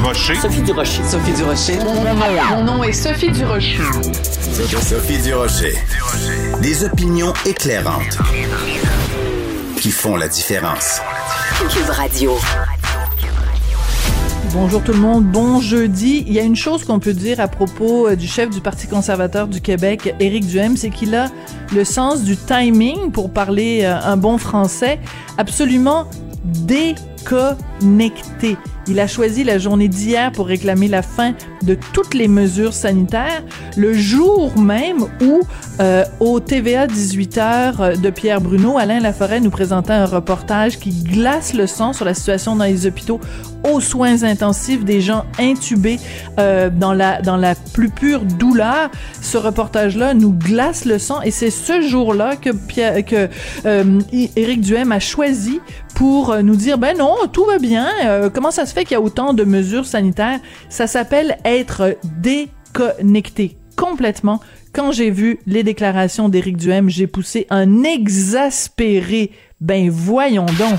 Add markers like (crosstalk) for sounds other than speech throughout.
Durocher. Sophie Durocher. Sophie Durocher. Mon nom, est Sophie Durocher. Sophie Durocher. Des opinions éclairantes qui font la différence. Cube Radio. Bonjour tout le monde, bon jeudi. Il y a une chose qu'on peut dire à propos euh, du chef du Parti conservateur du Québec, Éric Duhem, c'est qu'il a le sens du timing, pour parler euh, un bon français, absolument déconnecté. Il a choisi la journée d'hier pour réclamer la fin de toutes les mesures sanitaires, le jour même où, euh, au TVA 18h de Pierre Bruno, Alain Laforêt nous présentait un reportage qui glace le sang sur la situation dans les hôpitaux aux soins intensifs des gens intubés euh, dans la dans la plus pure douleur. Ce reportage-là nous glace le sang et c'est ce jour-là que Pierre, que euh, Éric Duhem a choisi pour nous dire ben non tout va bien. Euh, comment ça se fait qu'il y a autant de mesures sanitaires? Ça s'appelle être déconnecté complètement. Quand j'ai vu les déclarations d'Éric Duhem, j'ai poussé un exaspéré. Ben voyons donc.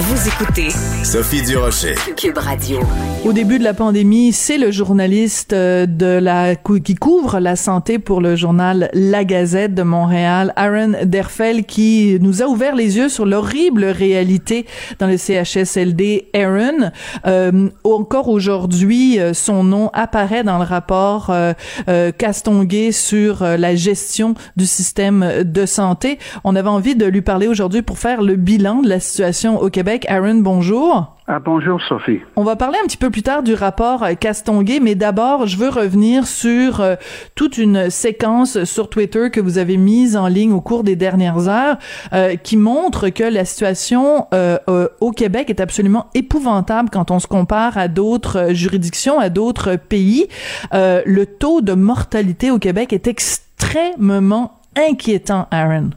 Vous écoutez Sophie Durocher. Cube Radio. Au début de la pandémie, c'est le journaliste euh, de la qui couvre la santé pour le journal La Gazette de Montréal, Aaron Derfel, qui nous a ouvert les yeux sur l'horrible réalité dans le CHSLD. Aaron, euh, encore aujourd'hui, euh, son nom apparaît dans le rapport euh, euh Castonguay sur la gestion du système de santé. On avait envie de lui parler aujourd'hui pour faire le bilan de la situation au Québec. Aaron, bonjour. Ah, bonjour Sophie. On va parler un petit peu plus tard du rapport Castonguay, mais d'abord, je veux revenir sur euh, toute une séquence sur Twitter que vous avez mise en ligne au cours des dernières heures euh, qui montre que la situation euh, au Québec est absolument épouvantable quand on se compare à d'autres juridictions, à d'autres pays. le taux de mortalité au Québec est extrêmement inquiétant, Aaron.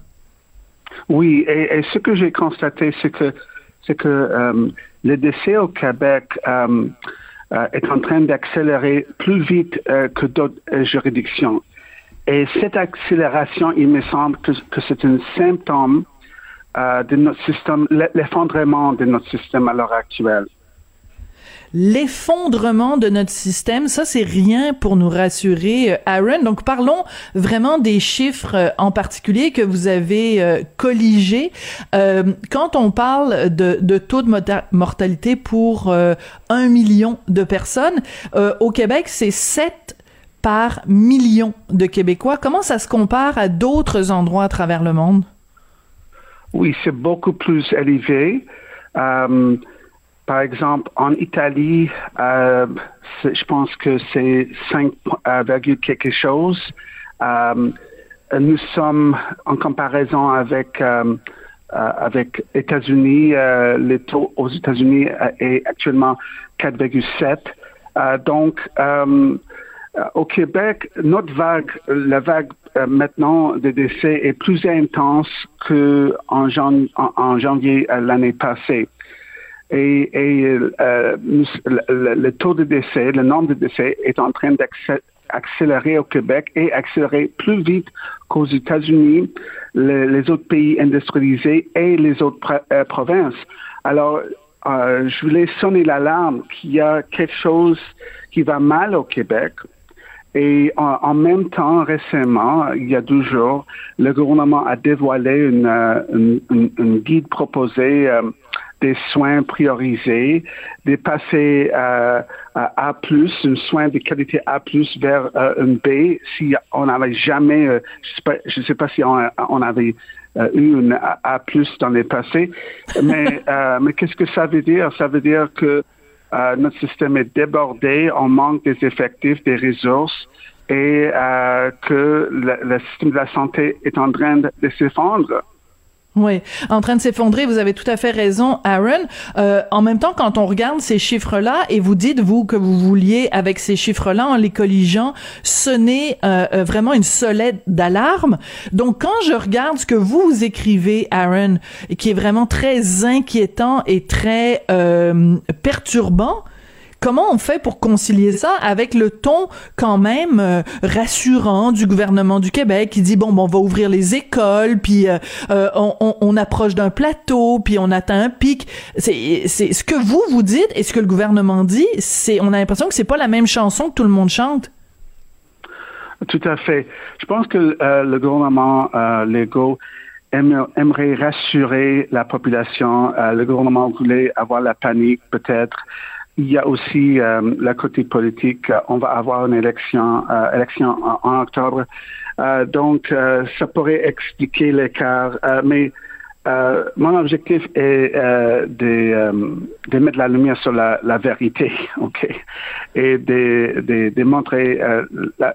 Oui, et, et ce que j'ai constaté, c'est que c'est que euh, le décès au Québec euh, euh, est en train d'accélérer plus vite que d'autres juridictions. Et cette accélération, il me semble que, que c'est un symptôme de notre système, l'effondrement de notre système à l'heure actuelle l'effondrement de notre système. Ça, c'est rien pour nous rassurer, euh, Aaron. Donc, parlons vraiment des chiffres euh, en particulier que vous avez euh, colligés. quand on parle de, taux de mortalité pour un million de personnes, au Québec, c'est 7 par million de Québécois. Comment ça se compare à d'autres endroits à travers le monde? Oui, c'est beaucoup plus élevé. Par exemple, en Italie, euh, je pense que c'est 5, euh, quelque chose. Euh, nous sommes en comparaison avec États-Unis, le taux aux États-Unis est actuellement 4,7. donc au Québec, notre vague, la vague maintenant de décès est plus intense que en, en janvier l'année passée et, euh, le, taux de décès, le nombre de décès est en train d'accélérer au Québec et accélérer plus vite qu'aux États-Unis, les autres pays industrialisés et les autres euh, provinces. Alors, euh, je voulais sonner l'alarme qu'il y a quelque chose qui va mal au Québec. Et en, même temps, récemment, il y a deux jours, le gouvernement a dévoilé une, une, guide proposée des soins priorisés, de passer euh, à A+, un soin de qualité A+, vers euh, une B, si on n'avait jamais, euh, je ne sais, pas si on, avait eu une A+, dans le passé, mais, (laughs) mais qu'est-ce que ça veut dire? Ça veut dire que notre système est débordé, on manque des effectifs, des ressources, et que le, système de la santé est en train de s'effondrer. Oui, en train de s'effondrer, vous avez tout à fait raison, Aaron. Euh, en même temps, quand on regarde ces chiffres-là, et vous dites, vous, que vous vouliez, avec ces chiffres-là, en les colligeant, sonner euh, euh, vraiment une solette d'alarme. Donc, quand je regarde ce que vous écrivez, Aaron, qui est vraiment très inquiétant et très perturbant, comment on fait pour concilier ça avec le ton quand même euh, rassurant du gouvernement du Québec qui dit bon, bon on va ouvrir les écoles, puis euh, on, on, approche d'un plateau, puis on atteint un pic. C'est ce que vous vous dites et ce que le gouvernement dit, c'est on a l'impression que c'est pas la même chanson que tout le monde chante. Tout à fait. Je pense que le gouvernement euh, Legault aimerait rassurer la population. Euh, le gouvernement voulait avoir la panique, peut-être. Il y a aussi euh, le côté politique. On va avoir une élection, euh, en, octobre. donc, ça pourrait expliquer l'écart. mais mon objectif est de, mettre la lumière sur la, la vérité, (laughs) ok, et de, de, montrer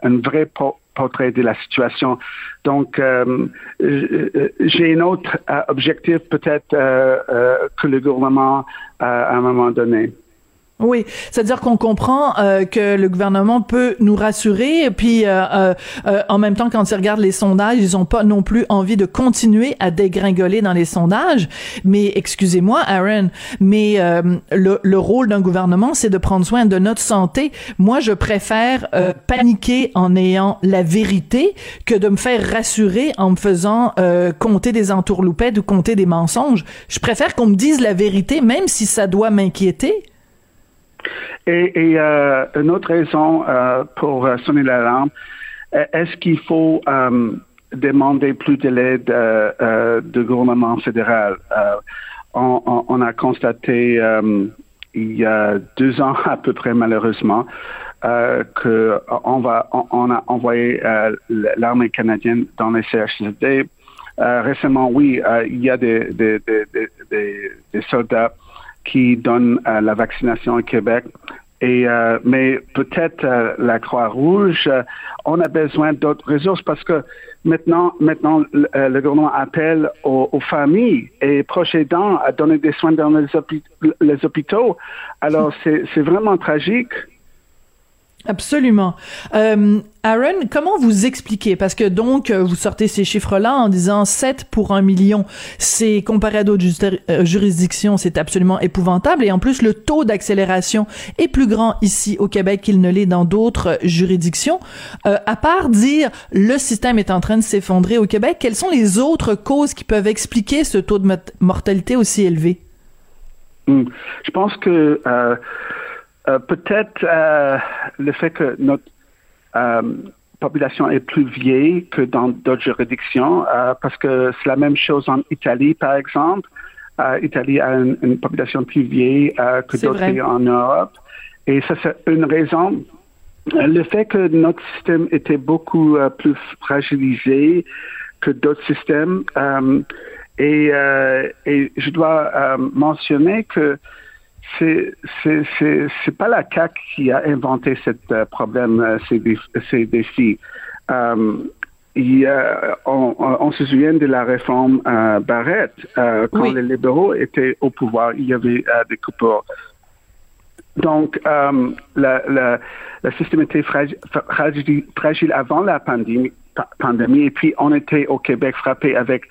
une vraie portrait de la situation. Donc, euh, j'ai un autre euh, objectif peut-être euh, que le gouvernement à un moment donné. Oui, c'est-à-dire qu'on comprend euh, que le gouvernement peut nous rassurer, puis euh, euh, en même temps, quand ils regardent les sondages, ils ont pas non plus envie de continuer à dégringoler dans les sondages. Mais excusez-moi, Aaron, mais le, le, rôle d'un gouvernement, c'est de prendre soin de notre santé. Moi, je préfère paniquer en ayant la vérité que de me faire rassurer en me faisant compter des entourloupettes ou compter des mensonges. Je préfère qu'on me dise la vérité, même si ça doit m'inquiéter. Et, et euh, une autre raison euh, pour euh, sonner l'alarme, est-ce qu'il faut demander plus de l'aide du gouvernement fédéral? On, on, a constaté il y a deux ans (laughs) à peu près malheureusement euh, que on va on, a envoyé l'armée canadienne dans les CHSLD. récemment, oui, il y a des soldats qui donne euh, la vaccination au Québec. Et euh, mais peut-être euh, la Croix-Rouge, on a besoin d'autres ressources parce que maintenant, maintenant le gouvernement appelle aux, familles et proches aidants à donner des soins dans les hôpitaux. Alors c'est vraiment tragique. Absolument. Euh, Aaron, comment vous expliquez? Parce que donc, euh, vous sortez ces chiffres-là en disant 7 pour un million. C'est comparé à d'autres euh, juridictions, c'est absolument épouvantable. Et en plus, le taux d'accélération est plus grand ici au Québec qu'il ne l'est dans d'autres juridictions. À part dire le système est en train de s'effondrer au Québec, quelles sont les autres causes qui peuvent expliquer ce taux de mortalité aussi élevé? Hmm. Je pense que euh, peut-être euh, le fait que notre euh, population est plus vieille que dans d'autres juridictions, parce que c'est la même chose en Italie, par exemple. Italie a une, population plus vieille que d'autres pays en Europe. Et ça, c'est une raison. Le fait que notre système était beaucoup plus fragilisé que d'autres systèmes. et, et je dois mentionner que c'est c'est pas la CAC qui a inventé ce euh, problème, euh, ces, ces défis. Euh, il, on, on, se souvient de la réforme Barrette quand les libéraux étaient au pouvoir, il y avait des coupures. Donc, la, la, le système était fragile, fragile, avant la pandémie, pandémie, et puis on était au Québec frappé avec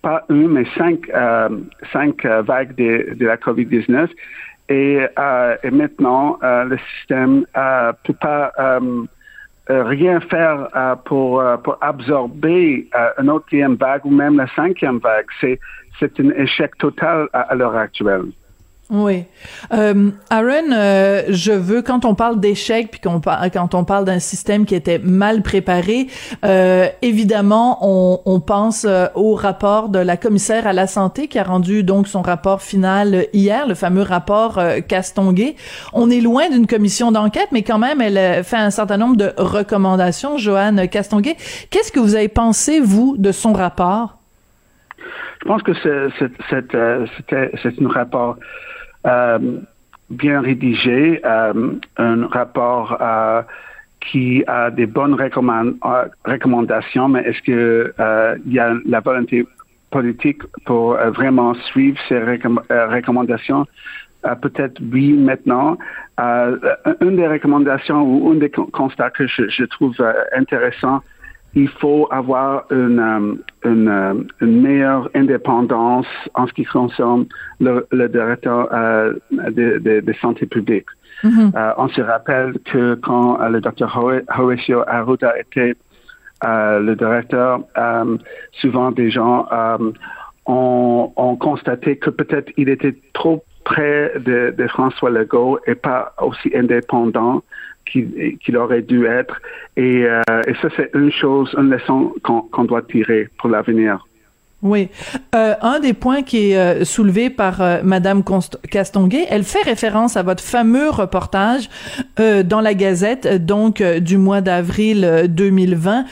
pas une, mais cinq, cinq vagues de, de la COVID-19. Et, euh, et maintenant, euh, le système ne euh, peut pas rien faire pour, pour absorber une autre vague ou même la cinquième vague. C'est, c'est un échec total à l'heure actuelle. Oui. Euh, Aaron, euh, je veux, quand on parle d'échec, puis qu'on quand on parle d'un système qui était mal préparé, euh, évidemment, on, on pense au rapport de la commissaire à la santé qui a rendu donc son rapport final hier, le fameux rapport Castonguay. On est loin d'une commission d'enquête, mais quand même, elle fait un certain nombre de recommandations. Joanne Castonguay, qu'est-ce que vous avez pensé, vous, de son rapport? Je pense que c'est un rapport bien rédigé, euh, un rapport euh, qui a des bonnes recommandations, mais est-ce qu'il y a la volonté politique pour vraiment suivre ces recommandations? Peut-être oui maintenant. une des recommandations ou un des constats que je trouve intéressant, il faut avoir une, euh, une, euh, une, meilleure indépendance en ce qui concerne le, le directeur euh, de, de, de, santé publique. Mm-hmm. euh, on se rappelle que quand le docteur Horacio Arruda était le directeur, souvent des gens ont, ont constaté que peut-être il était trop près de, de François Legault et pas aussi indépendant qu'il aurait dû être. Et, euh, et ça, c'est une chose, une leçon qu'on doit tirer pour l'avenir. Oui. Euh, un des points qui est euh, soulevé par euh, Madame Castonguay, elle fait référence à votre fameux reportage euh, dans la Gazette, donc du mois d'avril 2020.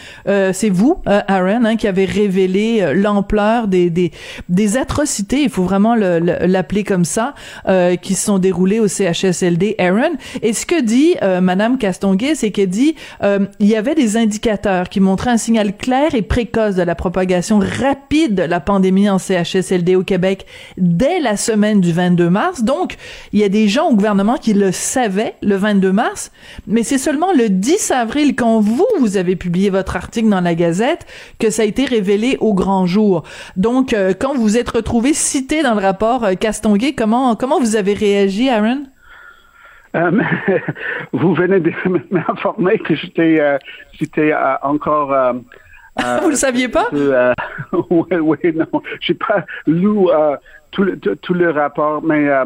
C'est vous, Aaron, hein, qui avez révélé l'ampleur des, des, des atrocités, il faut vraiment l'appeler comme ça, qui se sont déroulées au CHSLD. Aaron, et ce que dit Madame Castonguay, c'est qu'elle dit il y avait des indicateurs qui montraient un signal clair et précoce de la propagation rapide la pandémie en CHSLD au Québec dès la semaine du 22 mars. Donc, il y a des gens au gouvernement qui le savaient le 22 mars, mais c'est seulement le 10 avril, quand vous, vous avez publié votre article dans la Gazette, que ça a été révélé au grand jour. Donc, euh, quand vous êtes retrouvé cité dans le rapport euh, Castonguay, comment, comment vous avez réagi, Aaron? Euh, (laughs) vous venez de (laughs) m'informer que j'étais encore euh, Vous le saviez pas? euh, (laughs) Oui, oui, non. J'ai pas lu euh, tout, le, tout, le rapport, mais euh,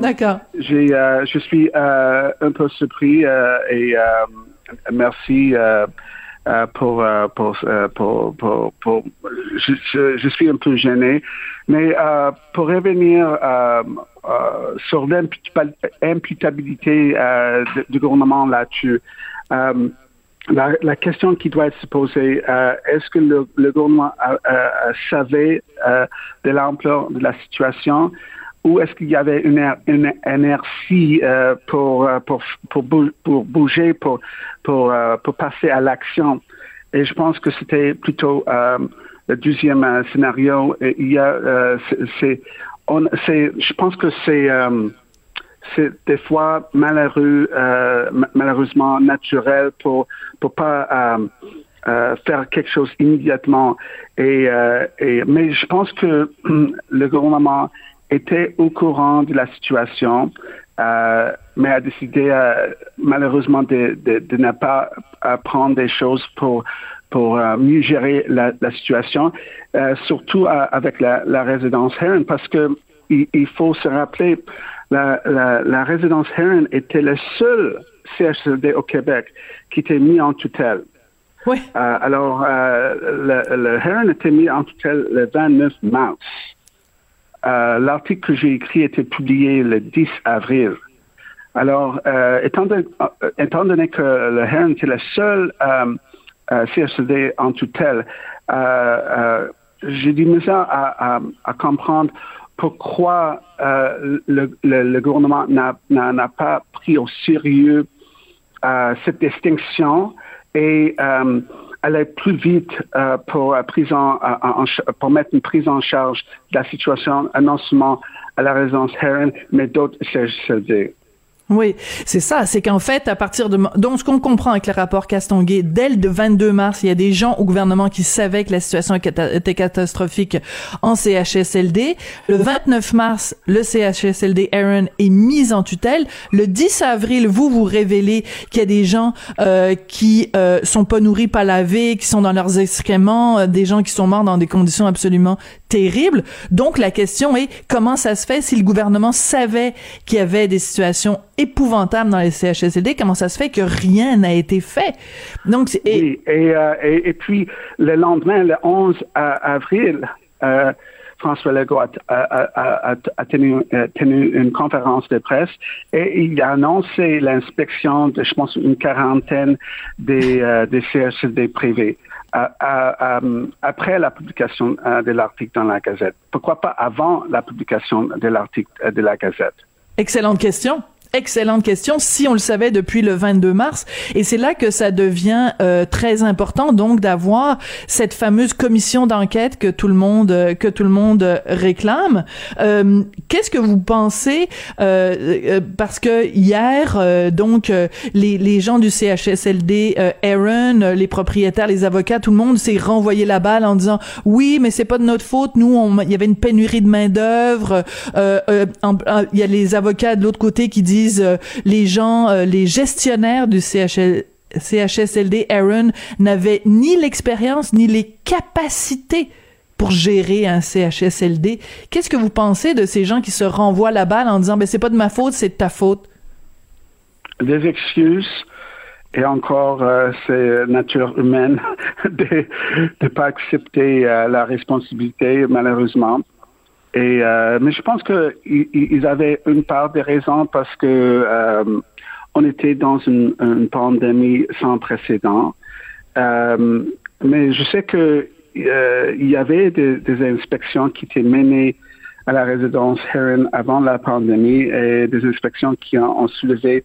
j'ai, euh, je suis un peu surpris et merci. Pour, pour, pour, pour, pour, je, je, suis un peu gêné, mais pour revenir sur l'imputabilité du gouvernement là-dessus, la, question qui doit être posée, euh, est-ce que le, gouvernement savait euh, de l'ampleur de la situation? Ou est-ce qu'il y avait une, une inertie euh, pour, pour, pour, bouger, pour, pour, pour passer à l'action? Et je pense que c'était plutôt le deuxième scénario. Il y a, c'est, c'est, je pense que c'est c'est des fois malheureux, euh, malheureusement naturel pour pour pas euh, euh, faire quelque chose immédiatement. Et, mais je pense que (clears throat) le gouvernement était au courant de la situation, mais a décidé malheureusement de, de, ne pas prendre des choses pour pour mieux gérer la, situation, surtout avec la, résidence Heron, parce que il, il faut se rappeler la, la, la résidence Heron était le seul CHSLD au Québec qui était mis en tutelle. Oui. Euh, alors, euh, le, le Heron était mis en tutelle le 29 mars. Euh, L'article que j'ai écrit était publié le 10 avril. Alors, euh, étant, donné, étant, donné, que le Heron était le seul CHSLD en tutelle, j'ai du misère à, à, à comprendre pourquoi euh, le, le, gouvernement n'a pas pris au sérieux euh, cette distinction et euh, aller plus vite euh, pour, mettre une prise en charge de la situation, non seulement à la résidence Heron, mais d'autres CHSLD. Oui, c'est ça. C'est qu'en fait, à partir de donc ce qu'on comprend avec le rapport Castonguay, dès le 22 mars, il y a des gens au gouvernement qui savaient que la situation était catastrophique en CHSLD. Le 29 mars, le CHSLD Aaron est mis en tutelle. Le 10 avril, vous vous révélez qu'il y a des gens euh, qui euh, sont pas nourris, pas lavés, qui sont dans leurs excréments, euh, des gens qui sont morts dans des conditions absolument terribles. Donc la question est comment ça se fait si le gouvernement savait qu'il y avait des situations épouvantable dans les CHSLD. Comment ça se fait que rien n'a été fait? Donc, et... Oui, euh, et, et, puis le lendemain, le 11 avril, euh, François Legault a, euh, tenu, une conférence de presse et il a annoncé l'inspection de, je pense, une quarantaine des, euh, des privés. après la publication de l'article dans la Gazette. Pourquoi pas avant la publication de l'article de la Gazette? Excellente question. Excellente question. Si on le savait depuis le 22 mars, et c'est là que ça devient euh, très important, donc d'avoir cette fameuse commission d'enquête que tout le monde euh, que tout le monde réclame. Euh, Qu'est-ce que vous pensez euh, euh Parce que hier, donc les, les gens du CHSLD, Aaron, les propriétaires, les avocats, tout le monde s'est renvoyé la balle en disant oui, mais c'est pas de notre faute. Nous, il y avait une pénurie de main d'œuvre. Il y a les avocats de l'autre côté qui disent euh, les gens, euh, les gestionnaires du CHSLD, Aaron, n'avaient ni l'expérience ni les capacités pour gérer un CHSLD. Qu'est-ce que vous pensez de ces gens qui se renvoient la balle en disant, ben c'est pas de ma faute, c'est de ta faute? Des excuses. Et encore, euh, c'est nature humaine (laughs) de ne pas accepter la responsabilité, malheureusement. Et, euh, mais je pense qu'ils avaient une part des raisons parce que euh, on était dans une, une pandémie sans précédent. Euh, mais je sais que il y avait des, des, inspections qui étaient menées à la résidence Heron avant la pandémie et des inspections qui ont, ont soulevé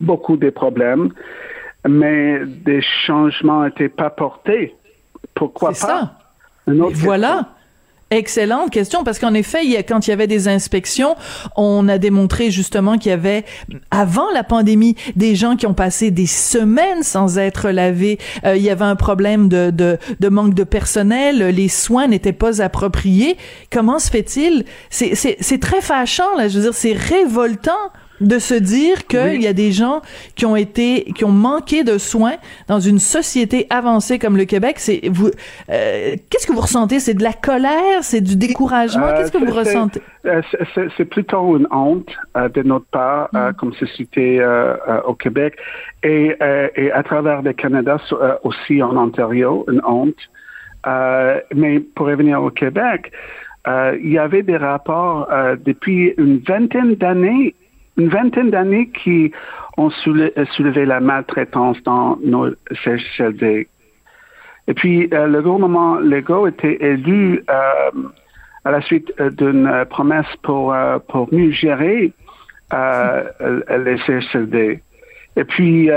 beaucoup de problèmes, mais des changements n'étaient pas portés. Pourquoi pas? Ça. voilà. Excellente question parce qu'en effet, il y a, quand il y avait des inspections, on a démontré justement qu'il y avait avant la pandémie des gens qui ont passé des semaines sans être lavés. Euh, il y avait un problème de, de, de, manque de personnel, les soins n'étaient pas appropriés. Comment se fait-il? C'est très fâchant là. Je veux dire, c'est révoltant de se dire qu'il y a des gens qui ont été, qui ont manqué de soins dans une société avancée comme le Québec. C'est vous, euh, qu'est-ce que vous ressentez? C'est de la colère, c'est du découragement? Euh, qu'est-ce que vous ressentez? euh, C'est plutôt une honte de notre part mm. comme société au Québec et, et, à travers le Canada aussi en Ontario, une honte. mais pour revenir au Québec. il y avait des rapports depuis une vingtaine d'années une vingtaine d'années qui ont soulevé la maltraitance dans nos CHLD. Et puis, euh, le gouvernement Legault était élu euh, à la suite euh, d'une promesse pour, pour mieux gérer les CHLD. Et puis,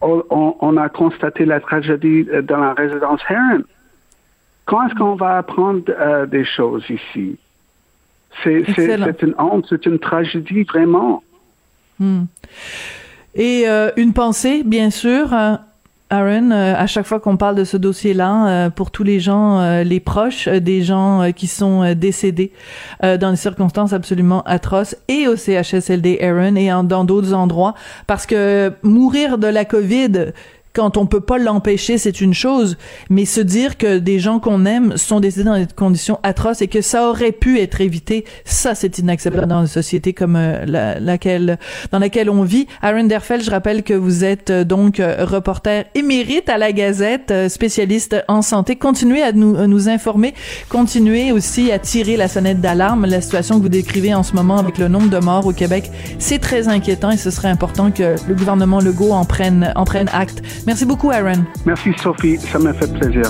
on, on, a constaté la tragédie dans la résidence Heron. Quand est-ce qu'on va apprendre des choses ici? C'est une honte, c'est une tragédie vraiment. Hmm. Et euh, une pensée, bien sûr, Aaron, euh, à chaque fois qu'on parle de ce dossier-là, euh, pour tous les gens, les proches des gens qui sont décédés dans des circonstances absolument atroces, et au CHSLD Aaron et dans d'autres endroits, parce que mourir de la COVID, quand on peut pas l'empêcher, c'est une chose, mais se dire que des gens qu'on aime sont décédés dans des conditions atroces et que ça aurait pu être évité, ça c'est inacceptable dans une société comme euh, laquelle dans laquelle on vit. Aaron Derfeld, je rappelle que vous êtes euh, donc euh, reporter émérite à la Gazette, spécialiste en santé. Continuez à nous, nous informer, continuez aussi à tirer la sonnette d'alarme. La situation que vous décrivez en ce moment avec le nombre de morts au Québec, c'est très inquiétant et ce serait important que le gouvernement Legault en prenne en prenne acte. Merci beaucoup, Aaron. Merci, Sophie. Ça m'a fait plaisir.